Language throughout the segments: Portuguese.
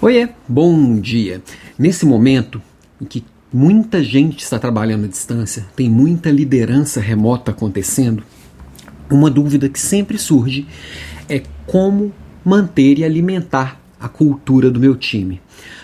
Oiê, bom dia. Nesse momento em que muita gente está trabalhando à distância, tem muita liderança remota acontecendo, uma dúvida que sempre surge é como manter e alimentar a cultura do meu time.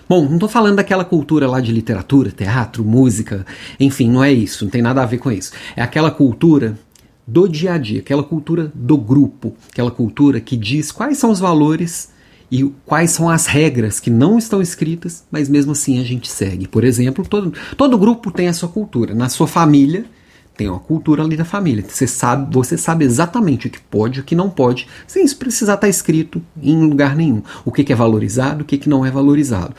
Bom, não estou falando daquela cultura lá de literatura, teatro, música, enfim, não é isso, não tem nada a ver com isso. É aquela cultura do dia a dia, aquela cultura do grupo, aquela cultura que diz quais são os valores e quais são as regras que não estão escritas, mas mesmo assim a gente segue. Por exemplo, todo, todo grupo tem a sua cultura. Na sua família, tem uma cultura ali da família. Você sabe, você sabe exatamente o que pode e o que não pode, sem precisar estar escrito em lugar nenhum. O que, que é valorizado, o que, que não é valorizado.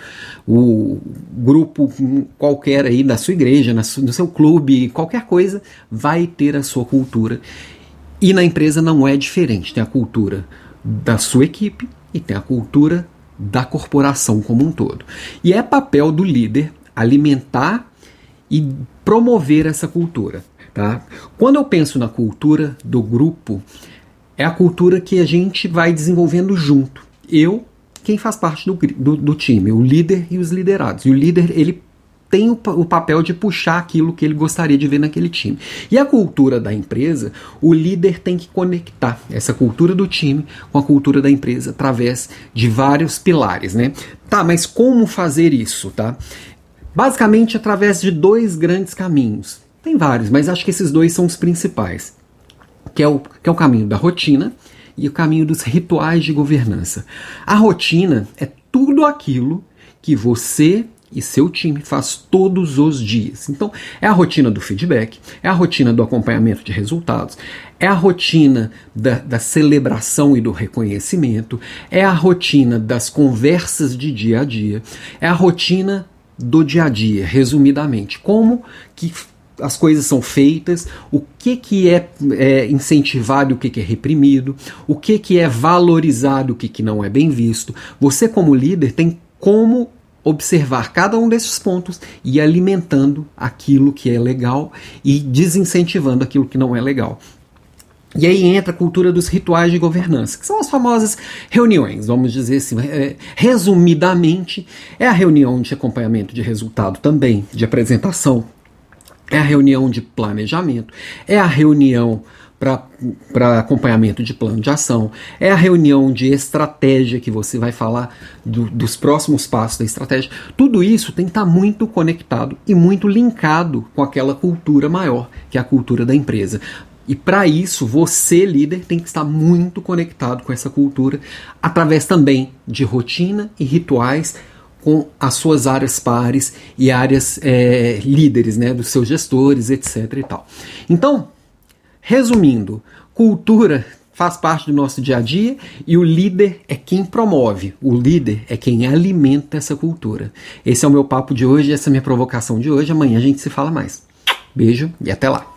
O grupo qualquer aí da sua igreja, no seu clube, qualquer coisa, vai ter a sua cultura. E na empresa não é diferente. Tem a cultura da sua equipe e tem a cultura da corporação como um todo. E é papel do líder alimentar e promover essa cultura. Tá? Quando eu penso na cultura do grupo, é a cultura que a gente vai desenvolvendo junto. Eu, quem faz parte do, do, do time, o líder e os liderados. E o líder, ele tem o, o, papel de puxar aquilo que ele gostaria de ver naquele time. E a cultura da empresa, o líder tem que conectar essa cultura do time com a cultura da empresa através de vários pilares, né? Tá, mas como fazer isso, tá? Basicamente através de dois grandes caminhos. Tem vários, mas acho que esses dois são os principais. Que é o, que é o caminho da rotina e o caminho dos rituais de governança. A rotina é tudo aquilo que você e seu time faz todos os dias. Então, é a rotina do feedback, é a rotina do acompanhamento de resultados, é a rotina da, da, celebração e do reconhecimento, é a rotina das conversas de dia a dia, é a rotina do dia a dia, resumidamente. Como que as coisas são feitas, o que, que é, é incentivado o que, que é reprimido, o que, que é valorizado o que, que não é bem visto. Você, como líder, tem como observar cada um desses pontos e alimentando aquilo que é legal e desincentivando aquilo que não é legal. E aí entra a cultura dos rituais de governança, que são as famosas reuniões, vamos dizer assim, é, resumidamente, é a reunião de acompanhamento de resultado também, de apresentação, é a reunião de planejamento, é a reunião para acompanhamento de plano de ação, é a reunião de estratégia que você vai falar do, dos próximos passos da estratégia. Tudo isso tem que estar tá muito conectado e muito linkado com aquela cultura maior, que é a cultura da empresa. E para isso, você, líder, tem que estar muito conectado com essa cultura, através também de rotina e rituais com as suas áreas pares e áreas é, líderes, né, dos seus gestores, etc. e tal. Então, Resumindo, cultura faz parte do nosso dia a dia e o líder é quem promove, o líder é quem alimenta essa cultura. Esse é o meu papo de hoje, essa é a minha provocação de hoje. Amanhã a gente se fala mais. Beijo e até lá.